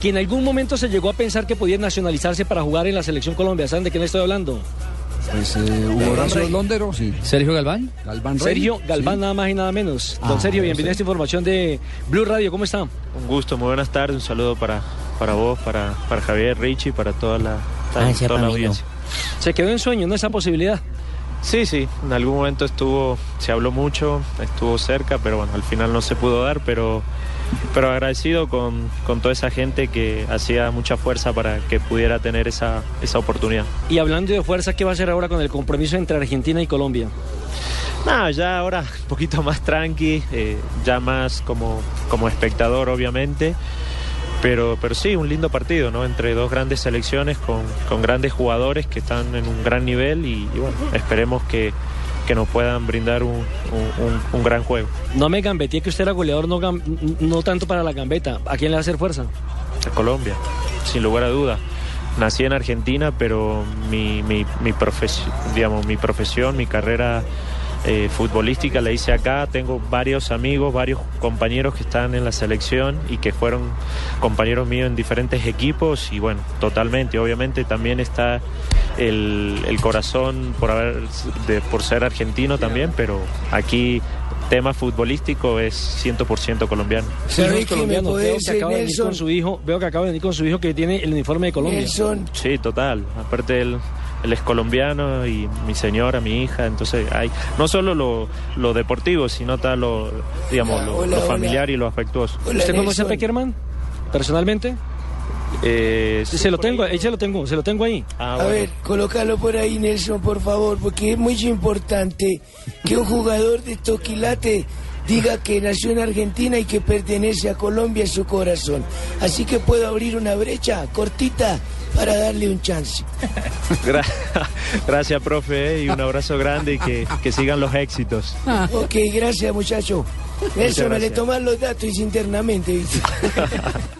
que en algún momento se llegó a pensar que podía nacionalizarse para jugar en la selección Colombia. ¿Saben de quién estoy hablando? Pues eh, Hugo Horacio Londero, sí. Sergio Galván. Galván Rey, Sergio Galván, sí. nada más y nada menos. Don Ah, Sergio, no bienvenido a esta información de Blue Radio. ¿Cómo está? Un gusto, muy buenas tardes, un saludo para, para vos, para, para Javier, Richie, para toda la, Ah, toda la no. audiencia. Se quedó en sueño, ¿no? Esa posibilidad. Sí, sí, en algún momento estuvo, se habló mucho, estuvo cerca, pero bueno, al final no se pudo dar, pero, pero agradecido con, con toda esa gente que hacía mucha fuerza para que pudiera tener esa, esa oportunidad. Y hablando de fuerza, ¿qué va a hacer ahora con el compromiso entre Argentina y Colombia? Nada, ya ahora un poquito más tranqui, eh, ya más como, como espectador obviamente, pero, pero sí, un lindo partido, ¿no? Entre dos grandes selecciones con, con grandes jugadores que están en un gran nivel y, y bueno, esperemos que, que nos puedan brindar un, un- un- un gran juego. No me gambeteé que usted era goleador, no, gam- no tanto para la gambeta. ¿A quién le va a hacer fuerza? A Colombia, sin lugar a duda. Nací en Argentina, pero mi, mi, mi, digamos, mi profesión, mi carrera eh, futbolística la hice acá. Tengo varios amigos, varios compañeros que están en la selección y que fueron compañeros míos en diferentes equipos. Y bueno, totalmente, obviamente también está el, el corazón por, haber, de- por ser argentino también, pero aquí tema futbolístico es 100% colombiano. ¿Sabe Hijos qué me colombianos. puede Veo que acaba de venir Nelson? con su hijo, veo que acaba de venir con su hijo que tiene el uniforme de Colombia. Nelson, Sí, total. Aparte él, él es colombiano y mi señora, mi hija, entonces hay no solo lo, lo deportivo, sino está lo, digamos, lo, Hola, lo hola. familiar y lo afectuoso. hola, ¿Usted conoce a. Peckerman? ¿Personalmente? Eh, Sí, se lo tengo, ahí se lo tengo, se lo tengo ahí. Ah, A bueno. ver, colócalo por ahí, Nelson, por favor, porque es muy importante que un jugador de Toquilate diga que nació en Argentina y que pertenece a Colombia en su corazón. Así que puedo abrir una brecha cortita para darle un chance. Gra- Gracias, profe, y un abrazo grande y que, que sigan los éxitos. Ok, gracias, muchacho. Nelson, me le toman los datos internamente, ¿viste?